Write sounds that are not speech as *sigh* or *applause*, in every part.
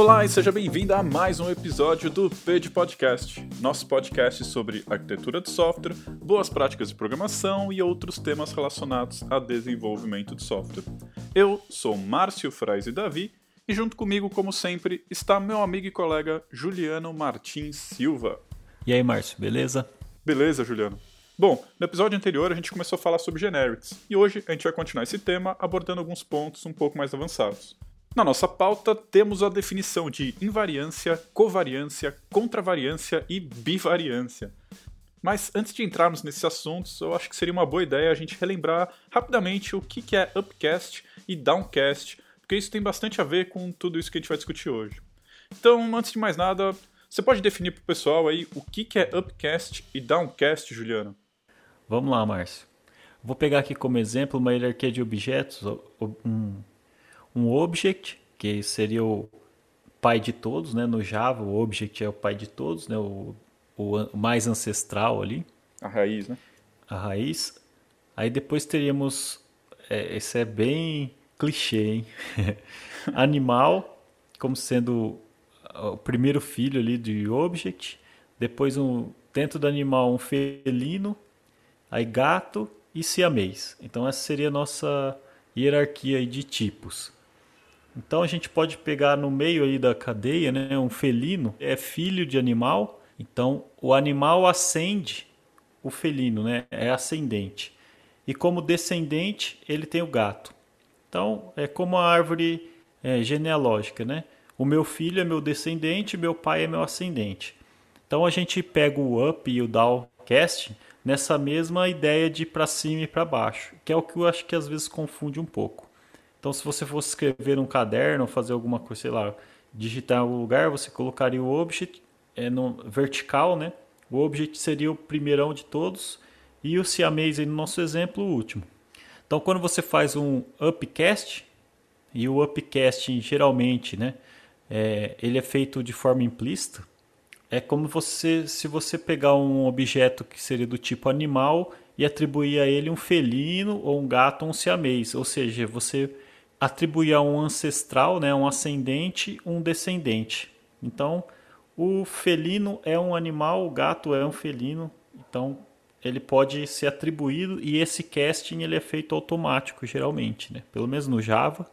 Olá e seja bem-vindo a mais um episódio do PED Podcast, nosso podcast sobre arquitetura de software, boas práticas de programação e outros temas relacionados a desenvolvimento de software. Eu sou Márcio Frais Davi e junto comigo, como sempre, está meu amigo e colega Juliano Martins Silva. E aí, Márcio, beleza? Beleza, Juliano. Bom, no episódio anterior a gente começou a falar sobre generics, e hoje a gente vai continuar esse tema abordando alguns pontos um pouco mais avançados. Na nossa pauta temos a definição de invariância, covariância, contravariância e bivariância. Mas antes de entrarmos nesses assuntos, eu acho que seria uma boa ideia a gente relembrar rapidamente o que é upcast e downcast, porque isso tem bastante a ver com tudo isso que a gente vai discutir hoje. Então, antes de mais nada, você pode definir para o pessoal aí o que é upcast e downcast, Juliano? Vamos lá, Márcio. Vou pegar aqui como exemplo uma hierarquia de objetos, um, um object, que seria o pai de todos, né? No Java, o object é o pai de todos, né? O, o mais ancestral ali. A raiz, né? A raiz. Aí depois teríamos, é, esse é bem clichê, hein? *laughs* Animal, como sendo o primeiro filho ali de object. Depois um, dentro do animal um felino aí gato e siamês. Então essa seria a nossa hierarquia de tipos. Então a gente pode pegar no meio aí da cadeia, né, um felino é filho de animal, então o animal ascende o felino, né, é ascendente. E como descendente, ele tem o gato. Então é como a árvore é, genealógica, né? O meu filho é meu descendente, meu pai é meu ascendente. Então a gente pega o up e o downcast nessa mesma ideia de para cima e para baixo, que é o que eu acho que às vezes confunde um pouco. Então, se você fosse escrever um caderno, fazer alguma coisa, sei lá, digitar em algum lugar, você colocaria o object é, no vertical, né? O object seria o primeirão de todos e o siamês, no nosso exemplo, o último. Então, quando você faz um upcast, e o upcast geralmente, né, é, ele é feito de forma implícita, é como você, se você pegar um objeto que seria do tipo animal e atribuir a ele um felino ou um gato ou um siamês, ou seja, você atribuir a um ancestral, né, um ascendente, um descendente. Então, o felino é um animal, o gato é um felino, então ele pode ser atribuído e esse casting ele é feito automático geralmente, né? Pelo menos no Java.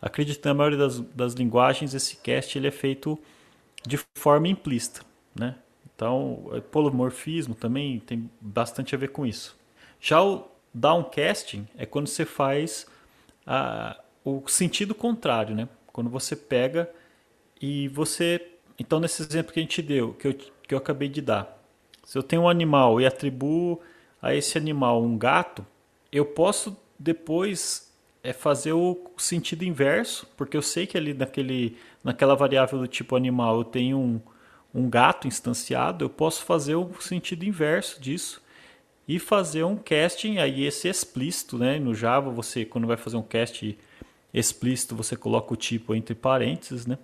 Acredito na maioria das, das linguagens esse cast ele é feito de forma implícita, né? Então, é, polomorfismo também tem bastante a ver com isso. Já o downcasting é quando você faz a, o sentido contrário, né? Quando você pega e você... Então, nesse exemplo que a gente deu, que eu, que eu acabei de dar, se eu tenho um animal e atribuo a esse animal um gato, eu posso depois é fazer o sentido inverso, porque eu sei que ali naquele naquela variável do tipo animal eu tenho um, um gato instanciado, eu posso fazer o sentido inverso disso e fazer um casting aí esse explícito, né? No Java você quando vai fazer um cast explícito você coloca o tipo entre parênteses, né?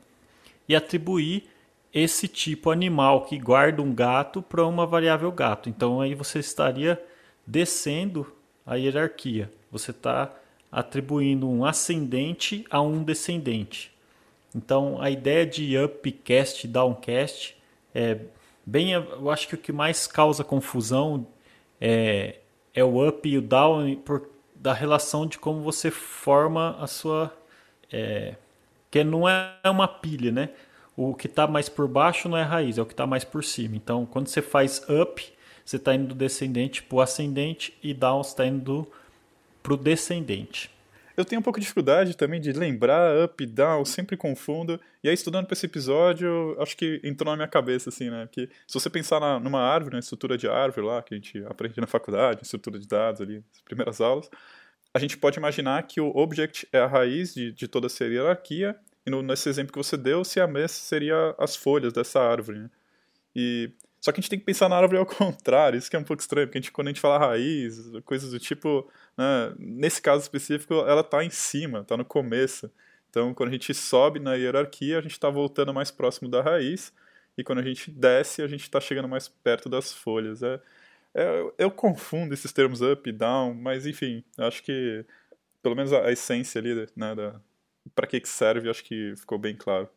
E atribuir esse tipo animal que guarda um gato para uma variável gato. Então aí você estaria descendo a hierarquia. Você está atribuindo um ascendente a um descendente. Então, a ideia de upcast downcast é bem, eu acho que o que mais causa confusão é, é o up e o down por, da relação de como você forma a sua. É, que não é uma pilha, né? O que está mais por baixo não é raiz, é o que está mais por cima. Então, quando você faz up, você está indo do descendente para o ascendente e down está indo para o descendente. Eu tenho um pouco de dificuldade também de lembrar up, down, sempre confundo. E aí, estudando para esse episódio, acho que entrou na minha cabeça, assim, né? Que se você pensar na, numa árvore, na estrutura de árvore lá, que a gente aprende na faculdade, estrutura de dados ali, as primeiras aulas, a gente pode imaginar que o object é a raiz de, de toda essa hierarquia, e no, nesse exemplo que você deu, se a mesa seria as folhas dessa árvore, né? E só que a gente tem que pensar na árvore ao *laughs* contrário, isso que é um pouco estranho, porque a gente, quando a gente fala raiz, coisas do tipo, né, nesse caso específico, ela está em cima, está no começo. Então, quando a gente sobe na hierarquia, a gente está voltando mais próximo da raiz, e quando a gente desce, a gente está chegando mais perto das folhas. É, é, eu confundo esses termos up e down, mas enfim, acho que pelo menos a, a essência ali, né, para que, que serve, acho que ficou bem claro.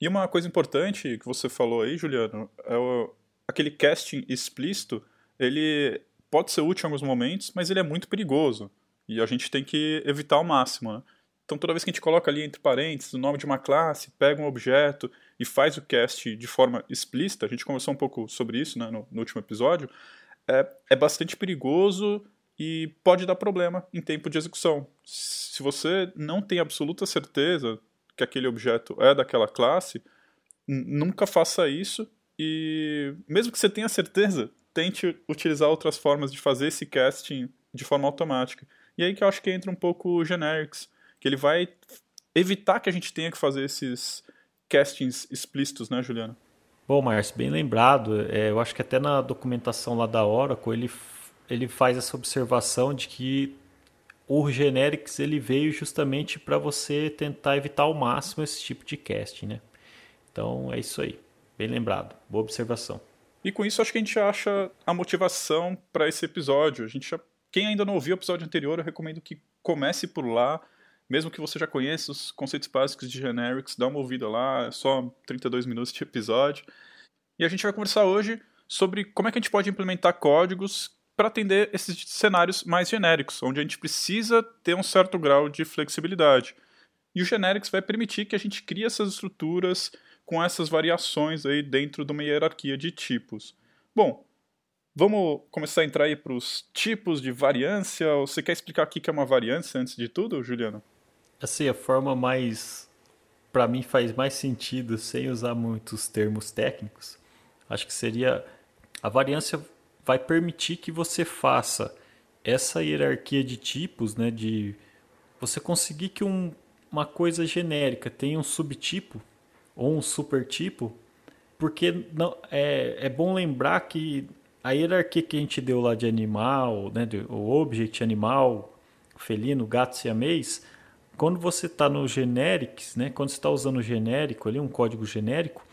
E uma coisa importante que você falou aí, Juliano, é o, aquele casting explícito, ele pode ser útil em alguns momentos, mas ele é muito perigoso. E a gente tem que evitar ao máximo, né? Então, toda vez que a gente coloca ali entre parênteses o nome de uma classe, pega um objeto e faz o cast de forma explícita, a gente conversou um pouco sobre isso né, no, no último episódio, é, é bastante perigoso e pode dar problema em tempo de execução. Se você não tem absoluta certeza que aquele objeto é daquela classe, nunca faça isso e, mesmo que você tenha certeza, tente utilizar outras formas de fazer esse casting de forma automática. E aí que eu acho que entra um pouco o generics, que ele vai evitar que a gente tenha que fazer esses castings explícitos, né, Juliana? Bom, Márcio, bem lembrado. É, eu acho que até na documentação lá da Oracle ele, ele faz essa observação de que o generics ele veio justamente para você tentar evitar ao máximo esse tipo de casting, né? Então é isso aí. Bem lembrado. Boa observação. E com isso acho que a gente acha a motivação para esse episódio. A gente já... Quem ainda não ouviu o episódio anterior, eu recomendo que comece por lá mesmo que você já conheça os conceitos básicos de generics, dá uma ouvida lá, é só 32 minutos de episódio. E a gente vai conversar hoje sobre como é que a gente pode implementar códigos para atender esses cenários mais genéricos, onde a gente precisa ter um certo grau de flexibilidade. E o generics vai permitir que a gente crie essas estruturas com essas variações aí dentro de uma hierarquia de tipos. Bom, vamos começar a entrar aí para os tipos de variância. Você quer explicar o que é uma variância antes de tudo, Juliano? Assim, a forma mais para mim faz mais sentido sem usar muitos termos técnicos. Acho que seria a variância vai permitir que você faça essa hierarquia de tipos, né, de você conseguir que um, uma coisa genérica tenha um subtipo ou um supertipo, porque não é, é bom lembrar que a hierarquia que a gente deu lá de animal, né, de, o object animal, felino, gato siamês, quando você está no generics, né, quando você está usando genérico ali, um código genérico,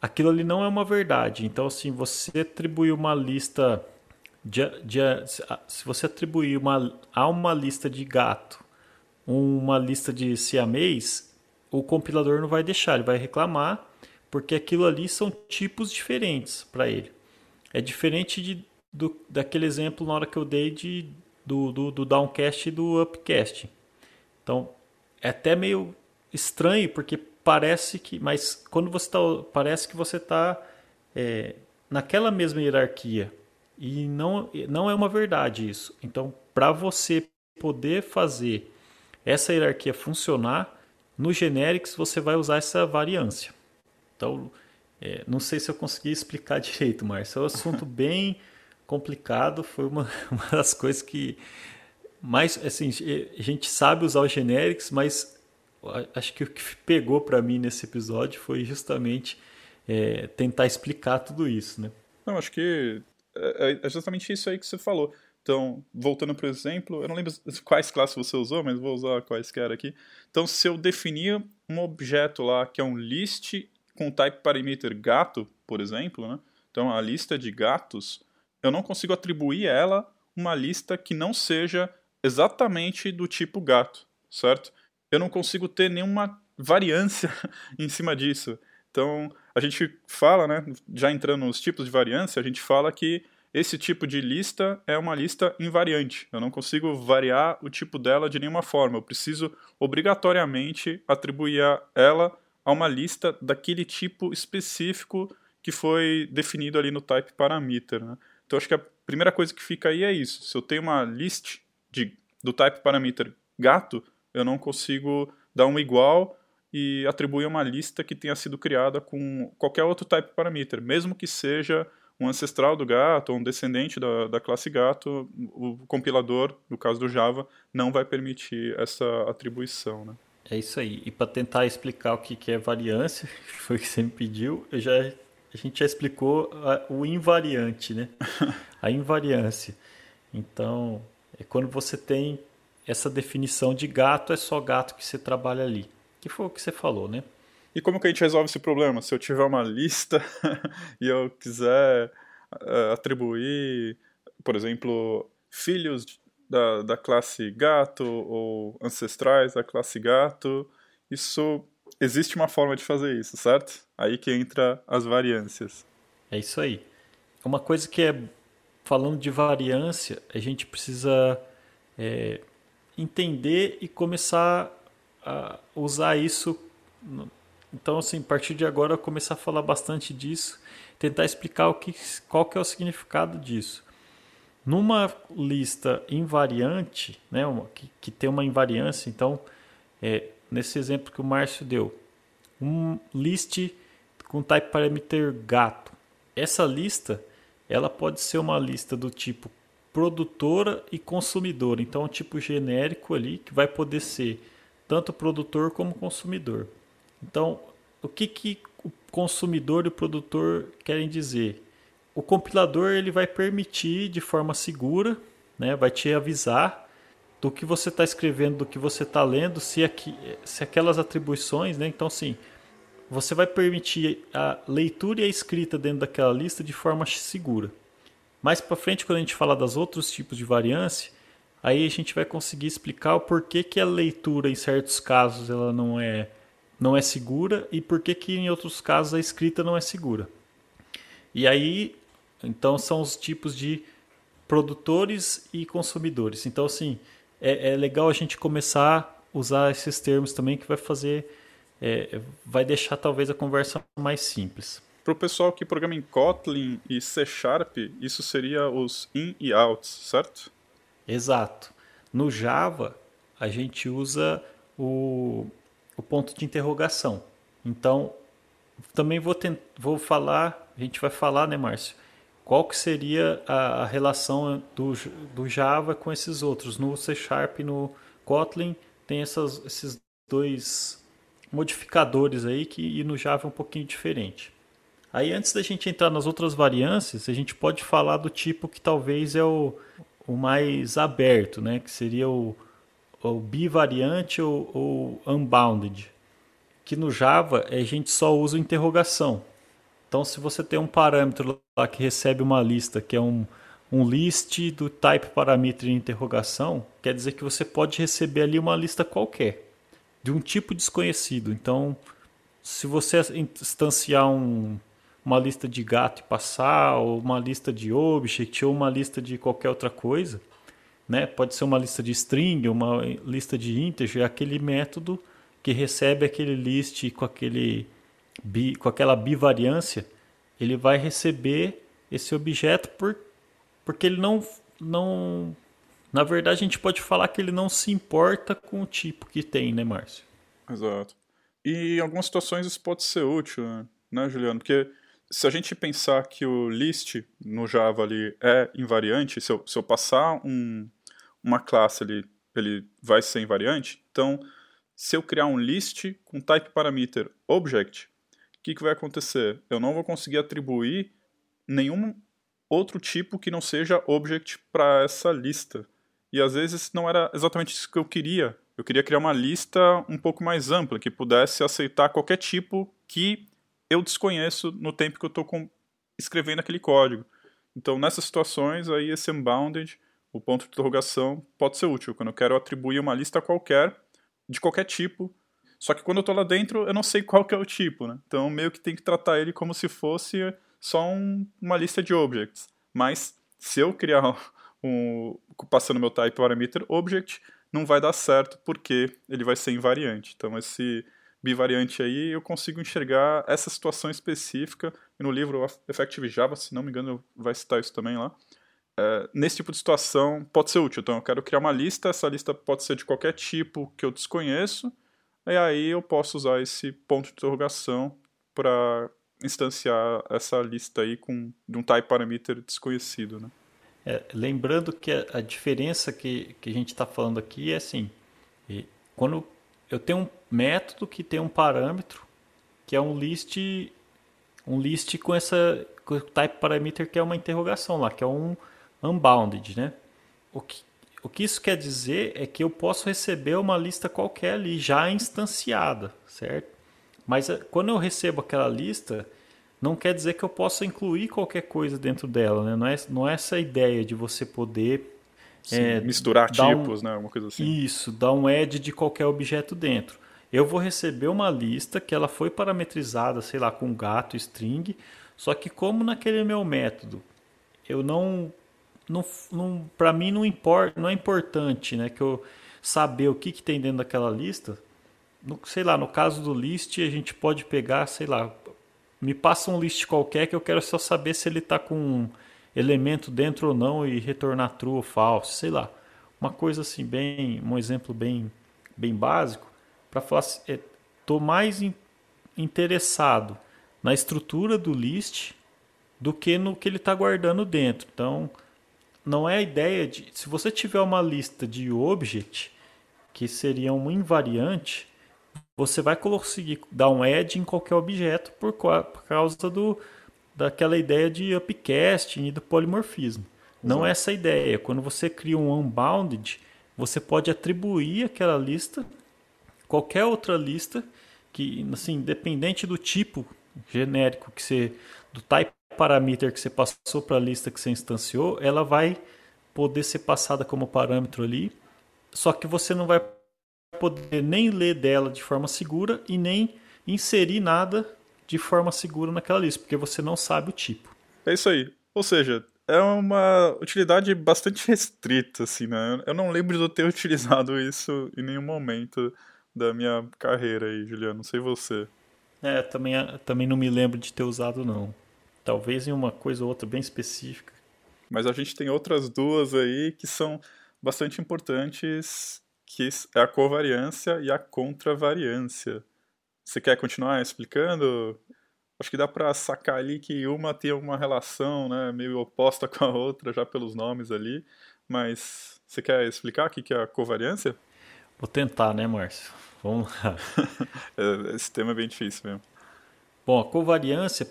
aquilo ali não é uma verdade. Então, assim, você atribuir uma lista de, de, se você atribuir uma, a uma lista de gato uma lista de siamês, o compilador não vai deixar, ele vai reclamar, porque aquilo ali são tipos diferentes para ele. É diferente de, do, daquele exemplo na hora que eu dei de, do, do, do downcast e do upcast. Então, é até meio estranho, porque parece que. Mas quando você está. Parece que você está é, naquela mesma hierarquia. E não, não é uma verdade isso. Então, para você poder fazer essa hierarquia funcionar, no generics você vai usar essa variância. Então, é, não sei se eu consegui explicar *laughs* direito, Márcio. É um assunto bem complicado. Foi uma, *laughs* uma das coisas que mas, assim, a gente sabe usar os generics, mas acho que o que pegou para mim nesse episódio foi justamente é, tentar explicar tudo isso, né? Não, acho que é, é, justamente isso aí que você falou. Então, voltando para o exemplo, eu não lembro *laughs* quais classes você usou, mas vou usar quaisquer aqui. Então, se eu definir um objeto lá que é um list com type parameter gato, por exemplo, né? então a lista de gatos, eu não consigo atribuir ela uma lista que não seja exatamente do tipo gato, certo? Eu não consigo ter nenhuma variância *laughs* em cima disso. Então, a gente fala, né, já entrando nos tipos de variância, a gente fala que esse tipo de lista é uma lista invariante. Eu não consigo variar o tipo dela de nenhuma forma. Eu preciso obrigatoriamente atribuir a ela a uma lista daquele tipo específico que foi definido ali no type parameter. Né? Então acho que a primeira coisa que fica aí é isso. Se eu tenho uma list de, do type parameter gato, eu não consigo dar um igual e atribuir uma lista que tenha sido criada com qualquer outro type parameter, mesmo que seja um ancestral do gato ou um descendente da, da classe gato, o compilador, no caso do Java, não vai permitir essa atribuição. Né? É isso aí. E para tentar explicar o que é variância, *laughs* que foi o que você me pediu, eu já, a gente já explicou a, o invariante, né? *laughs* a invariância. Então, é quando você tem essa definição de gato, é só gato que você trabalha ali. Que foi o que você falou, né? E como que a gente resolve esse problema? Se eu tiver uma lista *laughs* e eu quiser uh, atribuir, por exemplo, filhos da, da classe gato ou ancestrais da classe gato, isso existe uma forma de fazer isso, certo? Aí que entra as variâncias. É isso aí. Uma coisa que é falando de variância, a gente precisa é, entender e começar a usar isso. Então, assim, a partir de agora, começar a falar bastante disso, tentar explicar o que, qual que é o significado disso. Numa lista invariante, né, uma, que, que tem uma invariância, então, é, nesse exemplo que o Márcio deu, um list com type parameter gato. Essa lista, ela pode ser uma lista do tipo produtora e consumidora. Então, é um tipo genérico ali que vai poder ser tanto produtor como consumidor. Então, o que, que o consumidor e o produtor querem dizer? O compilador ele vai permitir de forma segura, né, vai te avisar do que você está escrevendo, do que você está lendo, se, aqui, se aquelas atribuições, né, então sim, você vai permitir a leitura e a escrita dentro daquela lista de forma segura. Mais para frente, quando a gente falar dos outros tipos de variância, aí a gente vai conseguir explicar o porquê que a leitura em certos casos ela não é não é segura e por que que em outros casos a escrita não é segura. E aí, então são os tipos de produtores e consumidores. Então, assim, é, é legal a gente começar a usar esses termos também que vai fazer, é, vai deixar talvez a conversa mais simples. Para o pessoal que programa em Kotlin e C Sharp, isso seria os in e outs, certo? Exato. No Java, a gente usa o, o ponto de interrogação. Então, também vou, tent, vou falar, a gente vai falar, né, Márcio? Qual que seria a, a relação do, do Java com esses outros? No C Sharp e no Kotlin tem essas, esses dois modificadores aí que no Java é um pouquinho diferente. Aí antes da gente entrar nas outras variâncias, a gente pode falar do tipo que talvez é o, o mais aberto, né? que seria o, o bivariante ou, ou unbounded. Que no Java a gente só usa interrogação. Então se você tem um parâmetro lá que recebe uma lista, que é um, um list do type parameter interrogação, quer dizer que você pode receber ali uma lista qualquer, de um tipo desconhecido. Então, se você instanciar um, uma lista de gato e passar, ou uma lista de object, ou uma lista de qualquer outra coisa, né? Pode ser uma lista de string, uma lista de integer, é aquele método que recebe aquele list com aquele bi, com aquela bivariância, ele vai receber esse objeto por, porque ele não não na verdade a gente pode falar que ele não se importa com o tipo que tem, né, Márcio? Exato. E em algumas situações isso pode ser útil, né, né Juliano? Porque se a gente pensar que o list no Java ali é invariante, se eu, se eu passar um, uma classe ali, ele vai ser invariante, então se eu criar um list com type parameter object, o que, que vai acontecer? Eu não vou conseguir atribuir nenhum outro tipo que não seja object para essa lista. E às vezes não era exatamente isso que eu queria. Eu queria criar uma lista um pouco mais ampla, que pudesse aceitar qualquer tipo que eu desconheço no tempo que eu estou escrevendo aquele código. Então, nessas situações, aí esse unbounded, o ponto de interrogação, pode ser útil. Quando eu quero atribuir uma lista qualquer, de qualquer tipo, só que quando eu estou lá dentro, eu não sei *laughs* qual que é o tipo, né? Então, meio que tem que tratar ele como se fosse só um, uma lista de objects. Mas, se eu criar um, passando meu type parameter object, não vai dar certo porque ele vai ser invariante. Então, esse bivariante aí, eu consigo enxergar essa situação específica. E no livro Effective Java, se não me engano, vai citar isso também lá. É, nesse tipo de situação pode ser útil. Então eu quero criar uma lista, essa lista pode ser de qualquer tipo que eu desconheço, e aí eu posso usar esse ponto de interrogação para instanciar essa lista aí com de um type parameter desconhecido. Né? É, lembrando que a, a, diferença que, que a gente está falando aqui é assim, quando eu tenho um método que tem um parâmetro que é um list um list com essa com type parameter que é uma interrogação lá, que é um unbounded, né? O que, o que isso quer dizer é que eu posso receber uma lista qualquer ali já instanciada, certo? Mas eh, quando eu recebo aquela lista, não quer dizer que eu possa incluir qualquer coisa dentro dela, né? Não é, não é essa ideia de você poder Sim, é, misturar tipos, um, né? Uma coisa assim. Isso, dar um add de qualquer objeto dentro. eu vou receber uma lista que ela foi parametrizada, sei lá, com gato string, só que como naquele meu método, eu não não, não para mim não importa, não é importante, né, que eu saber o que, que tem dentro daquela lista. No, sei lá, no caso do list, a gente pode pegar, sei lá, me passa um list qualquer que eu quero só saber se ele está com um elemento dentro ou não e retornar true ou falso, sei lá. Uma coisa assim bem, um exemplo bem bem básico para falar estou é, mais in, interessado na estrutura do list do que no que ele está guardando dentro. Então, não é a ideia de. Se você tiver uma lista de object, que seria um invariante, você vai conseguir dar um add em qualquer objeto por, por causa do, daquela ideia de upcasting e do polimorfismo. Não é essa a ideia. Quando você cria um unbounded, você pode atribuir aquela lista qualquer outra lista que, assim, independente do tipo genérico que você, do type parameter que você passou para a lista que você instanciou, ela vai poder ser passada como parâmetro ali, só que você não vai poder nem ler dela de forma segura e nem inserir nada de forma segura naquela lista, porque você não sabe o tipo. É isso aí. Ou seja, é uma utilidade bastante *laughs* restrita, assim, né? Eu não lembro de eu ter *laughs* utilizado isso em nenhum momento da minha carreira aí, Juliano. Não sei você. É, também, também não me lembro de ter usado, não. Talvez em uma coisa ou outra bem específica. Mas a gente tem outras duas aí que são bastante importantes, que é a covariância e a contravariância. Você quer continuar explicando? Acho que dá para sacar ali que uma tem uma relação né, meio oposta *laughs* com a outra, já pelos nomes ali. Mas você quer explicar o que é a covariância? Vou tentar, né, Márcio? Vamos lá. *laughs* É, esse tema é bem difícil mesmo. Bom, a covariância,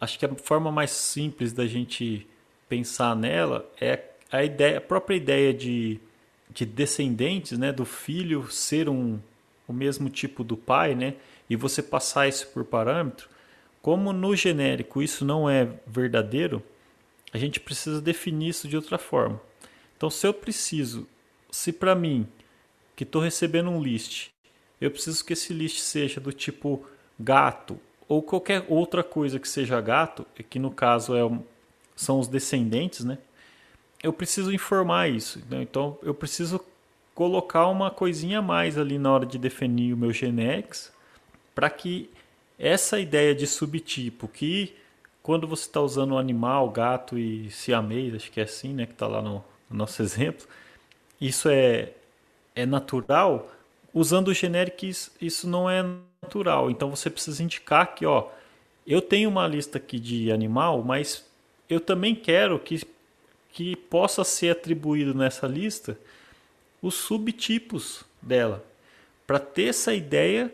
acho que a forma mais simples da gente pensar nela é a, ideia, a própria ideia de, de descendentes, né, do filho ser um, o mesmo tipo do pai, né, e você passar isso por parâmetro. Como no genérico isso não é verdadeiro, a gente precisa definir isso de outra forma. Então, se eu preciso, se para mim que estou recebendo um list. Eu preciso que esse list seja do tipo gato ou qualquer outra coisa que seja gato, que no caso é, são os descendentes, né? Eu preciso informar isso. Né? Então eu preciso colocar uma coisinha a mais ali na hora de definir o meu generics para que essa ideia de subtipo que quando você está usando animal, gato e siamês, acho que é assim, né, que está lá no, no nosso *laughs* exemplo, isso é é natural, usando o isso não é natural. Então você precisa indicar que, ó, eu tenho uma lista aqui de animal, mas eu também quero que, que possa ser atribuído nessa lista os subtipos dela, para ter essa ideia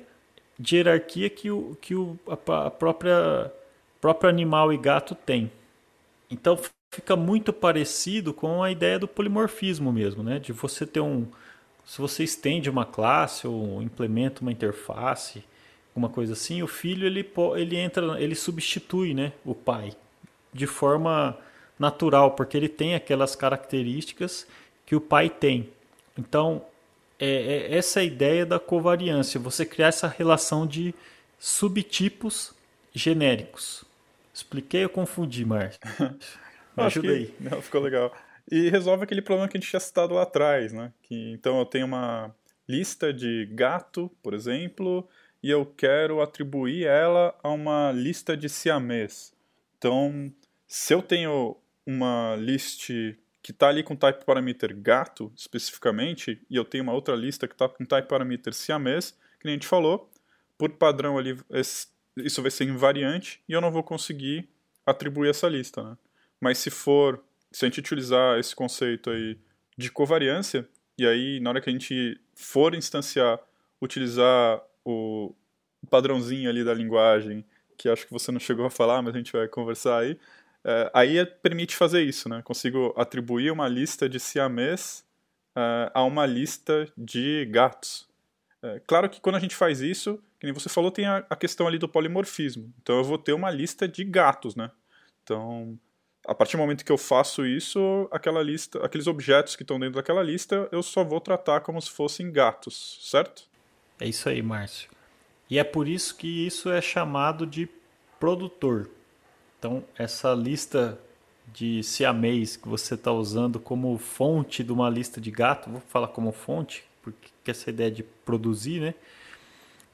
de hierarquia que o, que o a, própria próprio animal e gato tem. Então fica muito parecido com a ideia do polimorfismo mesmo, né? De você ter um, se você estende uma classe ou implementa uma interface, alguma coisa assim, o filho ele, ele entra, ele substitui né, o pai de forma natural, porque ele tem aquelas características que o pai tem. Então, é, é essa é ideia da covariância, você criar essa relação de subtipos genéricos. Expliquei ou confundi, Márcio? *laughs* Me ajuda aí. Não, ficou legal e resolve aquele problema que a gente tinha citado lá atrás, né? Que, então eu tenho uma lista de gato, por exemplo, e eu quero atribuir ela a uma lista de siamês. Então, se eu tenho uma list que está ali com type parameter gato, especificamente, e eu tenho uma outra lista que está com type parameter siamês, que nem a gente falou, por padrão ali, isso vai ser invariante e eu não vou conseguir atribuir essa lista, né? Mas se for se a gente utilizar esse conceito aí de covariância, e aí na hora que a gente for instanciar, utilizar o padrãozinho ali da linguagem, que acho que você não chegou a falar, mas a gente vai conversar aí, é, aí é, permite fazer isso, né? Consigo atribuir uma lista de siamês é, a uma lista de gatos. É, claro que quando a gente faz isso, que nem você falou, tem a, a questão ali do polimorfismo. Então eu vou ter uma lista de gatos, né? Então, a partir do momento que eu faço isso, aquela lista, aqueles objetos que estão dentro daquela lista, eu só vou tratar como se fossem gatos, certo? É isso aí, Márcio. E é por isso que isso é chamado de produtor. Então, essa lista de siamês que você está usando como fonte de uma lista de gato, vou falar como fonte, porque essa ideia de produzir, né?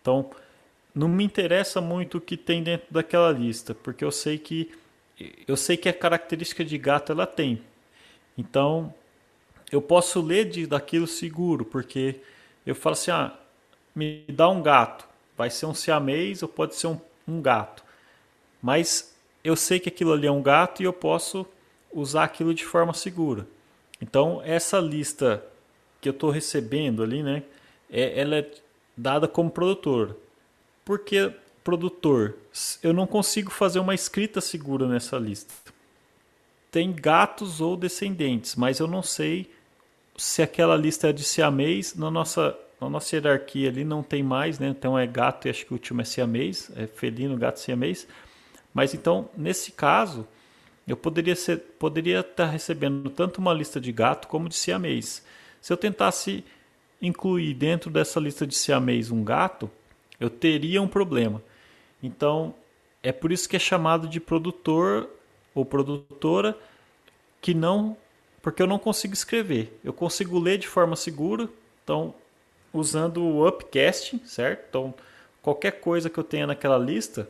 Então, não me interessa muito o que tem dentro daquela lista, porque eu sei que eu sei que a característica de gato ela tem. Então, eu posso ler de, daquilo seguro, porque eu falo assim, ah, me dá um gato, vai ser um siamês ou pode ser um, um gato. Mas eu sei que aquilo ali é um gato e eu posso usar aquilo de forma segura. Então, essa lista que eu estou recebendo ali, né, é, ela é dada como produtor. Porque produtor, eu não consigo fazer uma escrita segura nessa lista. Tem gatos ou descendentes, mas eu não sei se aquela lista é de siamês. Na nossa, na nossa hierarquia ali não tem mais, né? Então é gato e acho que o último é siamês, é felino, gato siamês. Mas então, nesse caso, eu poderia, ser, poderia estar recebendo tanto uma lista de gato como de siamês. Se eu tentasse incluir dentro dessa lista de siamês um gato, eu teria um problema. Então, é por isso que é chamado de produtor ou produtora que não, porque eu não consigo escrever. Eu consigo ler de forma segura, então usando o upcasting, certo? Então, qualquer coisa que eu tenha naquela lista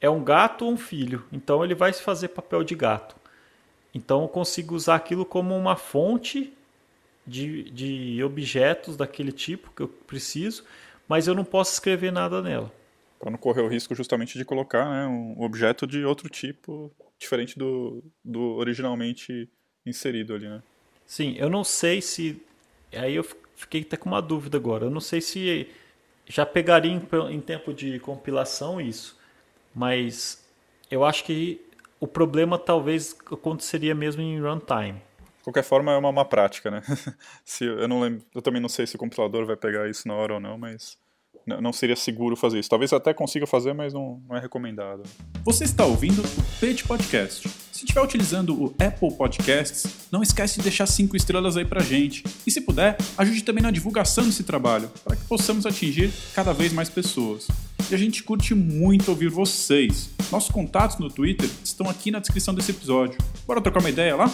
é um gato ou um filho. Então ele vai fazer papel de gato. Então eu consigo usar aquilo como uma fonte de, de objetos daquele tipo que eu preciso, mas eu não posso escrever nada nela. Para não correr o risco justamente de colocar né, um objeto de outro tipo, diferente do, do originalmente inserido ali, né? Sim, eu não sei se. Aí eu fiquei até com uma dúvida agora. Eu não sei se já pegaria em, em tempo de compilação isso, mas eu acho que o problema talvez aconteceria mesmo em runtime. De qualquer forma, é uma má prática, né? *laughs* se, eu, não lembro, eu também não sei se o compilador vai pegar isso na hora ou não, mas não seria seguro fazer isso. Talvez até consiga fazer, mas não, não é recomendado. Você está ouvindo o Page Podcast. Se estiver utilizando o Apple Podcasts, não esquece de deixar cinco estrelas aí pra gente. E se puder, ajude também na divulgação desse trabalho, para que possamos atingir cada vez mais pessoas. E a gente curte muito ouvir vocês. Nossos contatos no Twitter estão aqui na descrição desse episódio. Bora trocar uma ideia lá?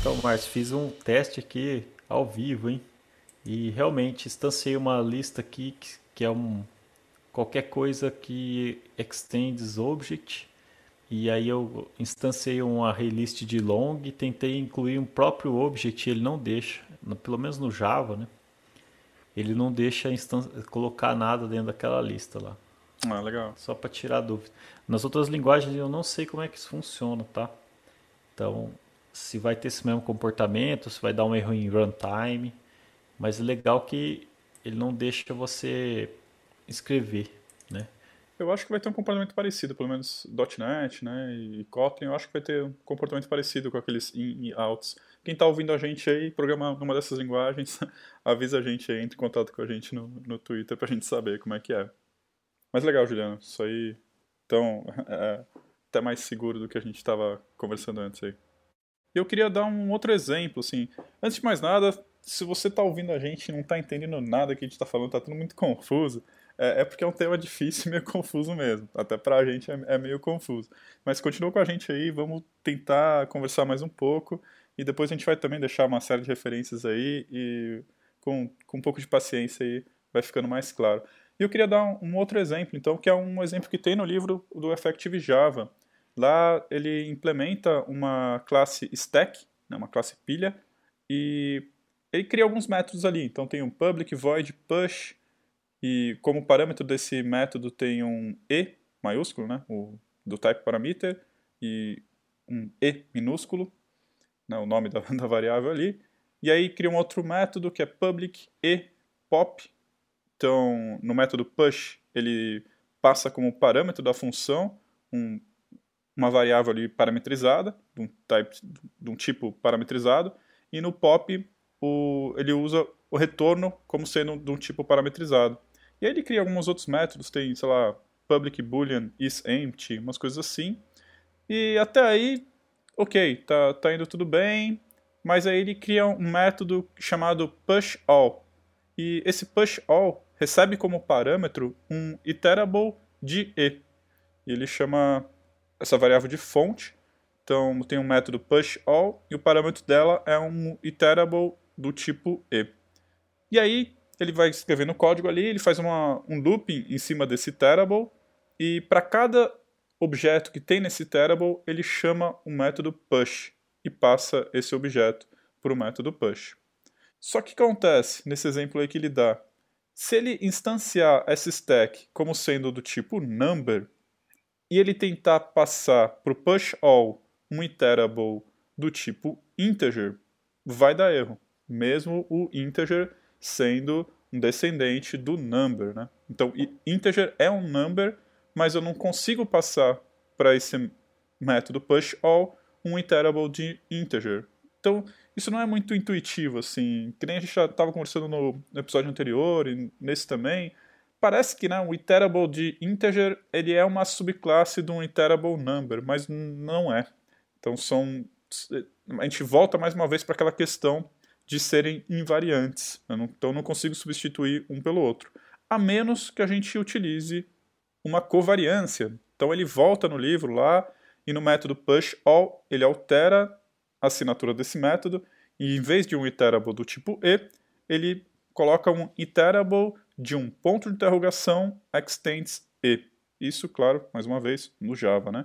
Então, Márcio, fiz um teste aqui ao vivo, hein? E realmente instanciei uma lista aqui que, que é um qualquer coisa que extends object e aí eu instanciei uma array de long e tentei incluir um próprio object, ele não deixa, pelo menos no Java, né? Ele não deixa colocar nada dentro daquela lista lá. Ah, legal. Só para tirar dúvida. Nas outras linguagens eu não sei como é que isso funciona, tá? Então, se vai ter esse mesmo comportamento, se vai dar um erro em runtime. Mas é legal que ele não deixa você escrever, né? Eu acho que vai ter um comportamento parecido, pelo menos .NET, né, e Kotlin, eu acho que vai ter um comportamento parecido com aqueles in e outs. Quem está ouvindo a gente aí, programa numa dessas linguagens, *laughs* avisa a gente aí, entre em contato com a gente no, no Twitter pra gente saber como é que é. Mas legal, Juliano, isso aí, então, *laughs* é até mais seguro do que a gente estava conversando antes aí. Eu queria dar um outro exemplo, assim, antes de mais nada, se você está ouvindo a gente e não está entendendo nada que a gente está falando, está tudo muito confuso, é, é, porque é um tema difícil e meio *laughs* confuso mesmo. Até para a gente é, é, meio confuso. Mas continua com a gente aí, vamos tentar conversar mais um pouco e depois a gente vai também deixar uma série de referências aí e com, com um pouco de paciência aí vai ficando mais claro. E eu queria dar um, um outro exemplo, então, que é um exemplo que tem no livro do Effective Java. Lá ele implementa uma classe stack, né, uma classe pilha, e ele cria alguns métodos ali. Então tem um public, void, push, e como parâmetro desse método tem um e maiúsculo, né, o, do type parameter, e um e minúsculo, né, o nome *laughs* da, da variável ali. E aí cria um outro método que é public e pop. Então, no método push, ele passa como parâmetro da função um, uma variável ali parametrizada, de um, type, de um tipo parametrizado, e no pop o, ele usa o retorno como sendo de um tipo parametrizado. E aí ele cria alguns outros métodos, tem, sei lá, public boolean is empty, umas coisas assim. E até aí, ok, tá, tá indo tudo bem, mas aí ele cria um método chamado push all. E esse push all recebe como parâmetro um iterable de e. Ele chama essa variável de fonte. Então tem um método pushAll e o parâmetro dela é um iterable do tipo e. E aí ele vai escrever no código ali, ele faz uma, um looping em cima desse iterable e para cada objeto que tem nesse iterable, ele chama o método push e passa esse objeto para o método push. Só que acontece nesse exemplo aí que ele dá? Se ele instanciar essa stack como sendo do tipo number e ele tentar passar para o push all um iterable do tipo integer, vai dar erro, mesmo o integer sendo um descendente do number. Né? Então, integer é um number, mas eu não consigo passar para esse método push all um iterable de integer. Então, isso não é muito intuitivo, assim. Que nem a gente já estava conversando no, episódio anterior e nesse também. Parece que né, um iterable de integer ele é uma subclasse de um iterable number, mas não é. Então, são. A gente volta mais uma vez para aquela questão de serem invariantes. Não, então, não consigo substituir um pelo outro. A menos que a gente utilize uma covariância. Então, ele volta no livro lá e no método push all ele altera a assinatura desse método e em vez de um iterable do tipo e, ele coloca um iterable de um ponto de interrogação extends e. Isso, claro, mais uma vez, no Java, né?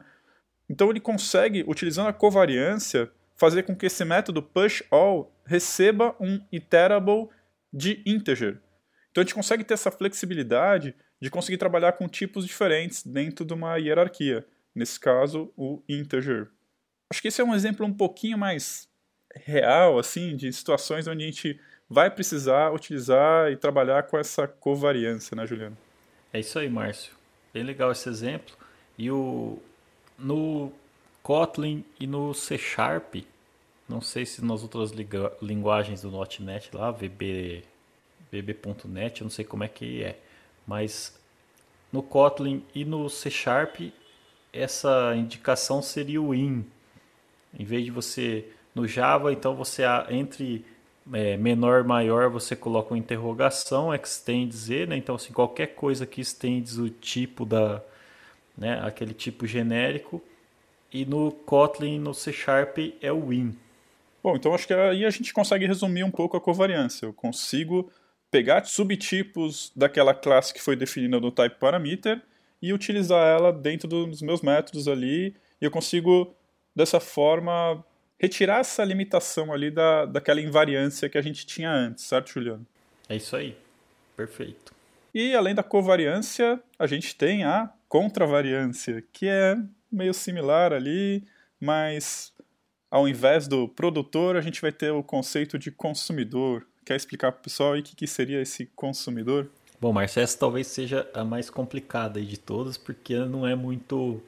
Então ele consegue, utilizando a covariância, fazer com que esse método push all receba um iterable de integer. Então a gente consegue ter essa flexibilidade de conseguir trabalhar com tipos diferentes dentro de uma hierarquia nesse caso, o integer. Acho que esse é um exemplo um pouquinho mais real, assim, de situações onde a gente vai precisar utilizar e trabalhar com essa covariância, né, Juliano? É isso aí, Márcio. Bem legal esse exemplo. E o no Kotlin e no C Sharp, não sei se nas outras linguagens do .NET lá, VB VB.net, eu não sei como é que é, mas no Kotlin e no C Sharp essa indicação seria o in. Em vez de você no Java, então você entre é, menor maior você coloca uma interrogação, extend z, né? Então assim, qualquer coisa que estende o tipo da, né, aquele tipo genérico. E no Kotlin, no C Sharp é o in. Bom, então acho que aí a gente consegue resumir um pouco a covariância. Eu consigo pegar subtipos daquela classe que foi definida no type parameter e utilizar ela dentro dos meus métodos ali, e eu consigo, dessa forma, retirar essa limitação ali da, daquela invariância que a gente tinha antes, certo, Juliano? É isso aí. Perfeito. E além da covariância, a gente tem a contravariância, que é meio similar ali, mas ao invés do produtor, a gente vai ter o conceito de consumidor. Quer explicar para o pessoal o que, que seria esse consumidor? Bom, Márcio, essa talvez seja a mais complicada de todas, porque não é muito,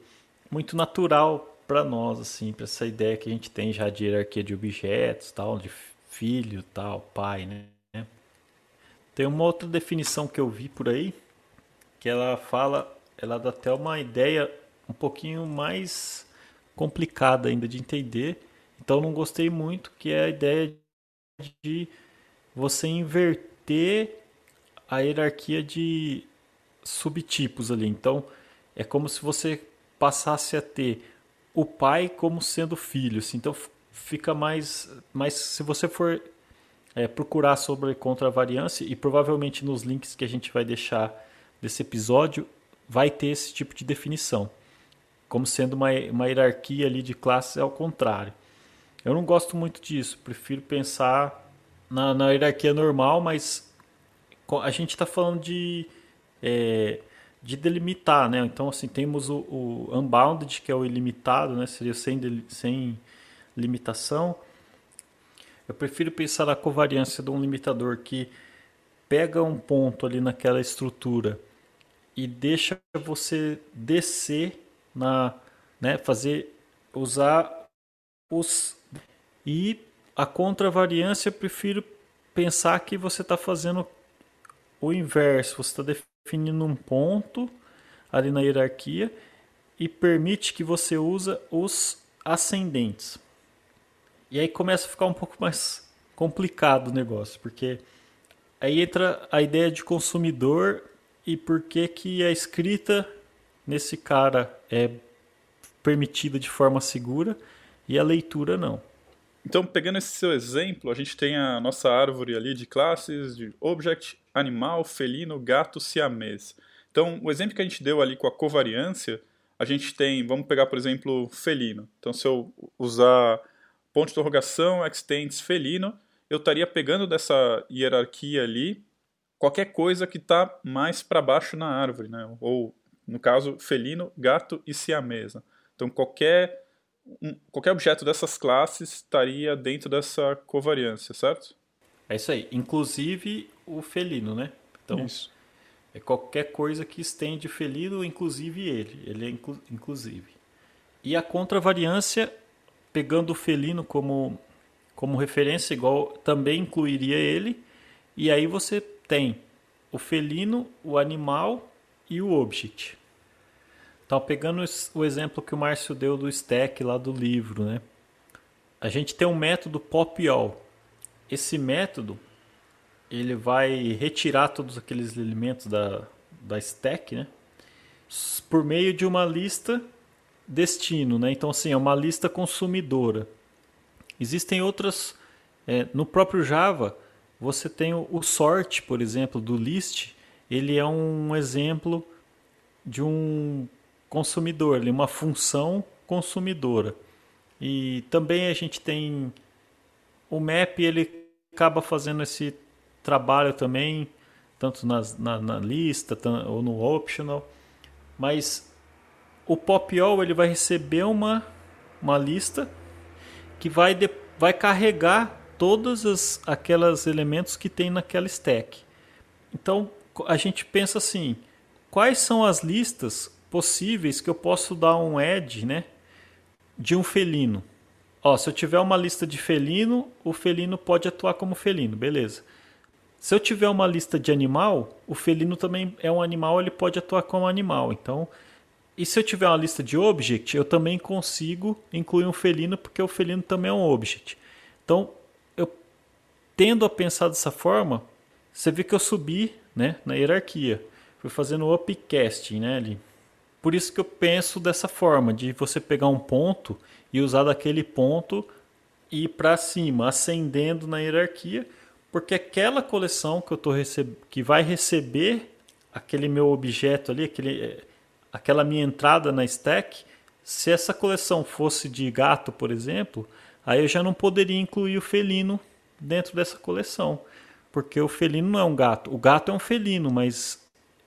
muito natural para nós, assim, para essa ideia que a gente tem já de hierarquia de objetos, tal, de filho, tal, pai, né? Tem uma outra definição que eu vi por aí, que ela fala, ela dá até uma ideia um pouquinho mais complicada ainda de entender. Então não gostei muito, que é a ideia de você inverter a hierarquia de subtipos ali. Então, é como se você passasse a ter o pai como sendo filho. Assim. Então, fica mais. Mas se você for é, procurar sobre contravariância, e provavelmente nos links que a gente vai deixar desse episódio, vai ter esse tipo de definição. Como sendo uma, uma hierarquia ali de classes ao contrário. Eu não gosto muito disso, prefiro pensar na, na hierarquia normal, mas a gente está falando de, é, de delimitar, né? Então, assim, temos o, o, unbounded, que é o ilimitado, né? Seria sem, sem limitação. Eu prefiro pensar na covariância de um limitador que pega um ponto ali naquela estrutura e deixa você descer na, né, fazer usar os e a contravariância prefiro pensar que você está fazendo o inverso, você está definindo um ponto ali na hierarquia e permite que você usa os ascendentes. E aí começa a ficar um pouco mais complicado o negócio, porque aí entra a ideia de consumidor e por que que a escrita nesse cara é permitida de forma segura e a leitura não. Então, pegando esse seu exemplo, a gente tem a nossa árvore ali de classes de object, animal, felino, gato, siamês. Então, o exemplo que a gente deu ali com a covariância, a gente tem, vamos pegar, por exemplo, felino. Então, se eu usar ponto de interrogação, extends felino, eu estaria pegando dessa hierarquia ali qualquer coisa que está mais para baixo na árvore, né? Ou, no caso, felino, gato e siamesa. Então, qualquer, um, qualquer objeto dessas classes estaria dentro dessa covariância, certo? É isso aí. Inclusive o felino, né? Então, isso. é qualquer coisa que estende felino, inclusive ele. Ele é inclu inclusive. E a contravariância, pegando o felino como, como referência, igual também incluiria ele. E aí você tem o felino, o animal e o object. Então, pegando o exemplo que o Márcio deu do stack lá do livro, né? A gente tem um método pop-all. Esse método ele vai retirar todos aqueles elementos da, da stack, né? Por meio de uma lista destino, né? Então, assim, é uma lista consumidora. Existem outras... É, no próprio Java, você tem o sort, por exemplo, do list. Ele é um exemplo de um consumidor, uma função consumidora. E também a gente tem o map, ele acaba fazendo esse trabalho também, tanto na, na, lista ou no optional. Mas o pop-all ele vai receber uma, uma lista que vai, de, vai carregar todos os aqueles elementos que tem naquela stack. Então a gente pensa assim, quais são as listas possíveis que eu posso dar um add, né, de um felino. Ó, se eu tiver uma lista de felino, o felino pode atuar como felino, beleza. Se eu tiver uma lista de animal, o felino também é um animal, ele pode atuar como animal. Então, e se eu tiver uma lista de object, eu também consigo incluir um felino, porque o felino também é um object. Então, eu tendo a pensar dessa forma, você vê que eu subi né, na hierarquia. Fui fazendo upcasting, né, ali. Por isso que eu penso dessa forma, de você pegar um ponto e usar daquele ponto e ir para cima, ascendendo na hierarquia, porque aquela coleção que eu tô receb... que vai receber aquele meu objeto ali, aquele... Eh, aquela minha entrada na stack, se essa coleção fosse de gato, por exemplo, aí eu já não poderia incluir o felino dentro dessa coleção, porque o felino não é um gato. O gato é um felino, mas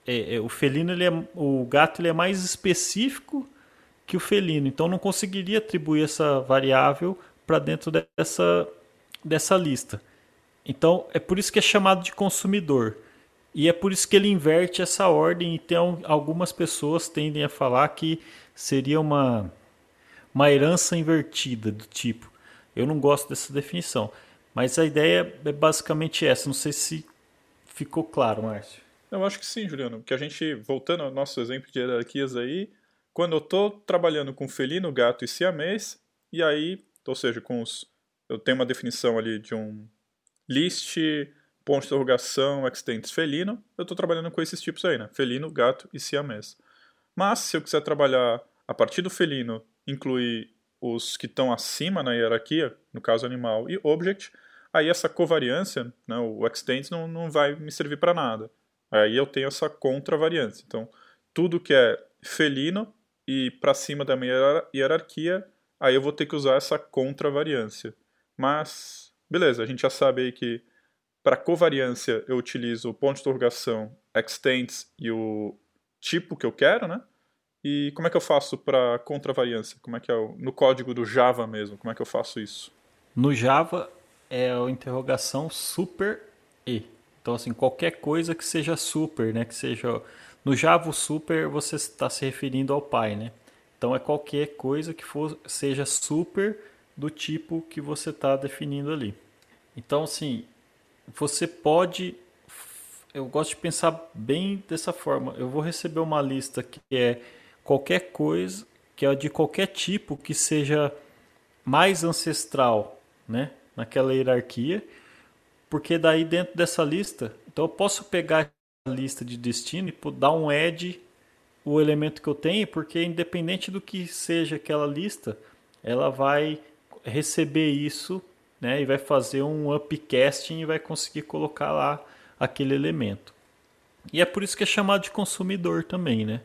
é, é, o felino ele é, o gato ele é mais específico que o felino, então não conseguiria atribuir essa variável para dentro dessa, dessa lista. Então é por isso que é chamado de consumidor. E é por isso que ele inverte essa ordem. Então algumas pessoas tendem a falar que seria uma, uma herança invertida do tipo. Eu não gosto dessa definição. Mas a ideia é basicamente essa. Não sei se ficou claro, Márcio. Eu acho que sim, Juliano. Que a gente, voltando ao nosso exemplo de hierarquias aí, quando eu estou trabalhando com felino, gato e siamês, e aí, ou seja, com os, eu tenho uma definição ali de um list, ponto de interrogação, extends felino, eu estou trabalhando com esses tipos aí, né? Felino, gato e siamês. Mas, se eu quiser trabalhar a partir do felino, incluir os que estão acima na hierarquia, no caso animal e object, aí essa covariância, né, o extends, não, não vai me servir para nada. Aí eu tenho essa contravariância. Então, tudo que é felino e para cima da minha hierarquia, aí eu vou ter que usar essa contravariância. Mas, beleza, a gente já sabe aí que para covariância eu utilizo o ponto de interrogação, extends e o tipo que eu quero, né? E como é que eu faço para contravariância? Como é que é no código do Java mesmo? Como é que eu faço isso? No Java é a interrogação super e. Então, assim, qualquer coisa que seja super, né? Que seja. No Java super você está se referindo ao pai, né? Então é qualquer coisa que for, seja super do tipo que você está definindo ali. Então, assim, você pode. Eu gosto de pensar bem dessa forma. Eu vou receber uma lista que é qualquer coisa, que é de qualquer tipo que seja mais ancestral, né? Naquela hierarquia porque daí dentro dessa lista, Então eu posso pegar a lista de destino e dar um add o elemento que eu tenho, porque independente do que seja aquela lista, ela vai receber isso né, e vai fazer um upcasting e vai conseguir colocar lá aquele elemento. E é por isso que é chamado de consumidor também, né?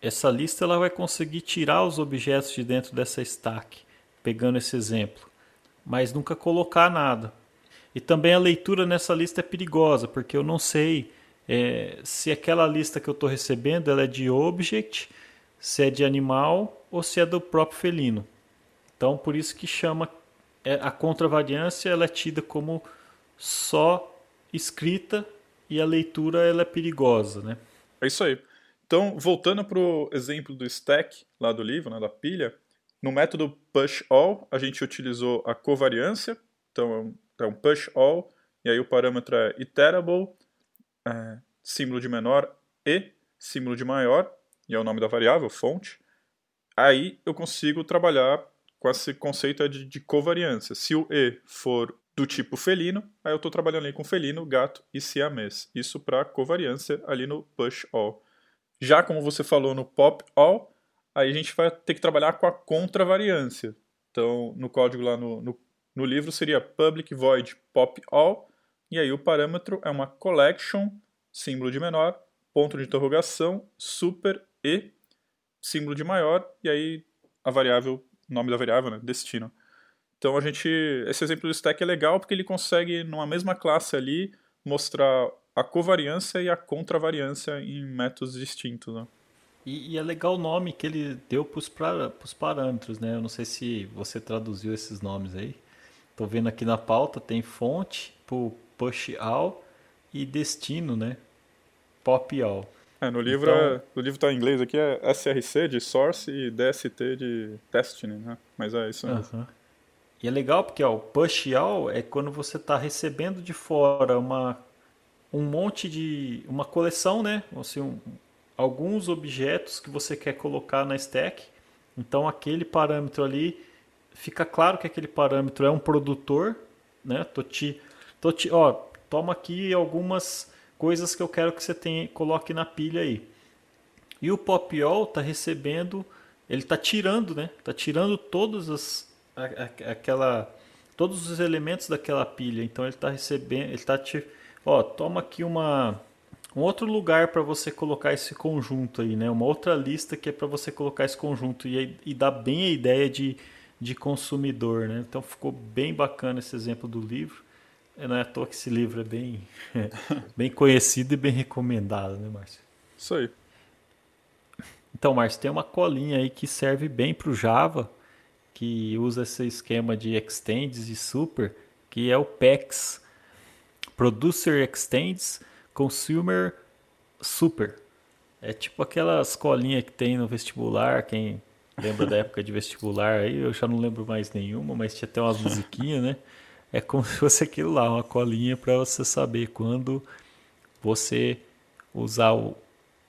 Essa lista ela vai conseguir tirar os objetos de dentro dessa stack, pegando esse exemplo, mas nunca colocar nada. E também a leitura nessa lista é perigosa, porque eu não sei é, se aquela lista que eu estou recebendo ela é de object, se é de animal ou se é do próprio felino. Então, por isso que chama é, a contravariância ela é tida como só escrita e a leitura ela é perigosa, né? É isso aí. Então, voltando para o exemplo do stack lá do livro, né, da pilha, no método push all a gente utilizou a covariância, então um push all e aí o parâmetro é iterable é, símbolo de menor e símbolo de maior, e é o nome da variável, fonte, aí eu consigo trabalhar com esse conceito de, de covariância. Se o E for do tipo felino, aí eu estou trabalhando ali com felino, gato e siamês. Isso para covariância ali no push all. Já como você falou no pop all, aí a gente vai ter que trabalhar com a contravariância. Então, no código lá no, no, no livro seria public void pop all, e aí o parâmetro é uma collection, símbolo de menor, ponto de interrogação, super e, símbolo de maior, e aí a variável, nome da variável, né, destino. Então a gente, esse exemplo do stack é legal porque ele consegue, numa mesma classe ali, mostrar a covariância e a contravariância em métodos distintos. Né? E, e, é legal o nome que ele deu para os parâmetros, né? Eu não sei se você traduziu esses nomes aí. Estou vendo aqui na pauta, tem fonte para push all e destino, né? Pop all. É, no livro então, é, no livro tá em inglês aqui é SRC de source e DST de destiny, né? Mas é isso mesmo. Uh -huh. E é legal porque ó, o push all é quando você está recebendo de fora uma um monte de uma coleção, né? Assim, um, alguns objetos que você quer colocar na stack. Então aquele parâmetro ali fica claro que aquele parâmetro é um produtor, né? Tô te Tô te, ó, toma aqui algumas coisas que eu quero que você tenha, coloque na pilha aí. E o Popiol tá recebendo, ele tá tirando, né? Tá tirando todos as aquela todos os elementos daquela pilha. Então ele tá recebendo, ele tá te, ó, toma aqui uma um outro lugar para você colocar esse conjunto aí, né? Uma outra lista que é para você colocar esse conjunto e, e dá bem a ideia de, de consumidor, né? Então ficou bem bacana esse exemplo do livro. É, não é à toa que esse livro é bem, *laughs* bem conhecido e bem recomendado, né, Márcio? Isso aí. Então, Márcio, tem uma colinha aí que serve bem para o Java, que usa esse esquema de extends e super, que é o PEX. Producer Extends Consumer Super. É tipo aquelas colinhas que tem no vestibular, quem lembra da época de vestibular aí, eu já não lembro mais nenhuma, mas tinha até umas musiquinhas, né? é como *laughs* se fosse aquilo lá, uma colinha para você saber quando você usar o,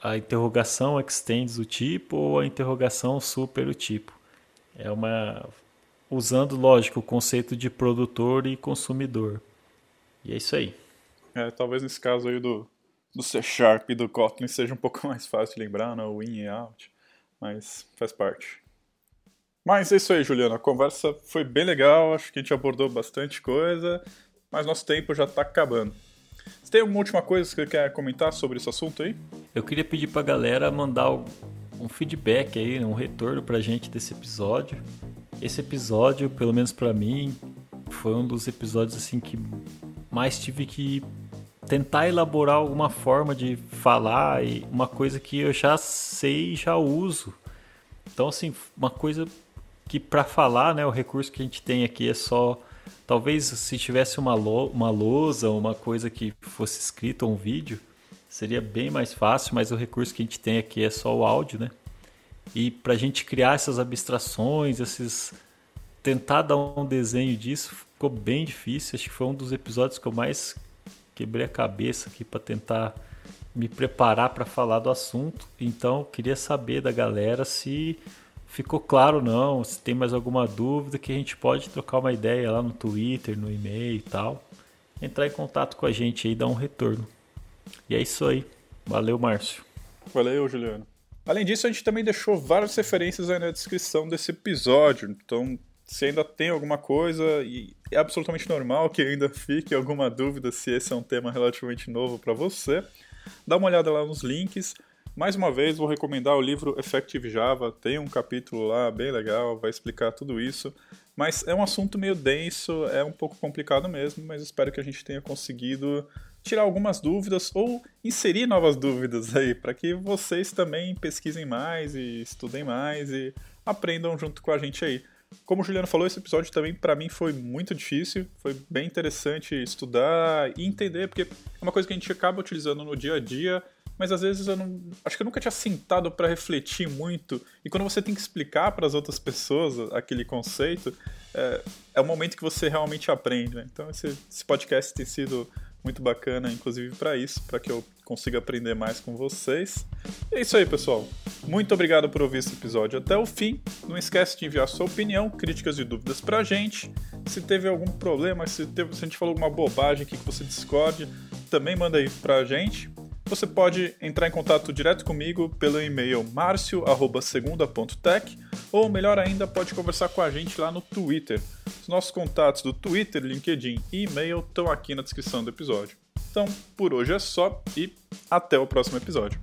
a interrogação extends o tipo ou a interrogação super o tipo. É uma usando, lógico, o conceito de produtor e consumidor. E é isso aí. É, talvez nesse caso aí do, do C Sharp e do Kotlin seja um pouco *laughs* mais fácil de lembrar, né? o in e out, mas faz parte. Mas é isso aí, Juliana. A conversa foi bem legal, acho que a gente abordou bastante coisa, mas nosso tempo já está acabando. Você tem alguma última coisa que você quer comentar sobre esse assunto aí? Eu queria pedir para a galera mandar um feedback aí, um retorno para a gente desse episódio. Esse episódio, pelo menos para mim, foi um dos episódios assim que mais tive que tentar elaborar alguma forma de falar e uma coisa que eu já sei e já uso. Então, assim, uma coisa que para falar, né, o recurso que a gente tem aqui é só talvez se tivesse uma, lo, uma lousa, uma coisa que fosse escrita, um vídeo, seria bem mais fácil, mas o recurso que a gente tem aqui é só o áudio, né? E para a gente criar essas abstrações, esses tentar dar um desenho disso, ficou bem difícil. Acho que foi um dos episódios que eu mais quebrei a cabeça aqui para tentar me preparar para falar do assunto. Então, queria saber da galera se ficou claro não, se tem mais alguma dúvida que a gente pode trocar uma ideia lá no Twitter, no e-mail e tal. Entrar em contato com a gente aí e dar um retorno. E é isso aí. Valeu, Márcio. Valeu, Juliano. Além disso, a gente também deixou várias referências aí na descrição desse episódio. Então, se ainda tem alguma coisa, e é absolutamente normal que ainda fique alguma dúvida se esse é um tema relativamente novo para você, dá uma olhada lá nos links. Mais uma vez, vou recomendar o livro Effective Java, tem um capítulo lá bem legal, vai explicar tudo isso. Mas é um assunto meio denso, é um pouco complicado mesmo, mas espero que a gente tenha conseguido tirar algumas dúvidas ou inserir novas dúvidas aí, para que vocês também pesquisem mais e estudem mais e aprendam junto com a gente aí. Como o Juliano falou, esse episódio também para mim foi muito difícil, foi bem interessante estudar e entender, porque é uma coisa que a gente acaba utilizando no dia a dia, mas às vezes eu não. Acho que eu nunca tinha sentado para refletir muito. E quando você tem que explicar para as outras pessoas aquele conceito, é, é o momento que você realmente aprende. Né? Então esse, esse podcast tem sido muito bacana, inclusive para isso, para que eu consiga aprender mais com vocês. É isso aí, pessoal. Muito obrigado por ouvir esse episódio até o fim. Não esquece de enviar sua opinião, críticas e dúvidas pra gente. Se teve algum problema, se, teve, se a gente falou alguma bobagem aqui que você discorde, também manda aí pra gente. Você pode entrar em contato direto comigo pelo e-mail marcio@segunda.tech ou melhor ainda, pode conversar com a gente lá no Twitter. Os nossos contatos do Twitter, LinkedIn e e-mail estão aqui na descrição do episódio. Então, por hoje é só e até o próximo episódio.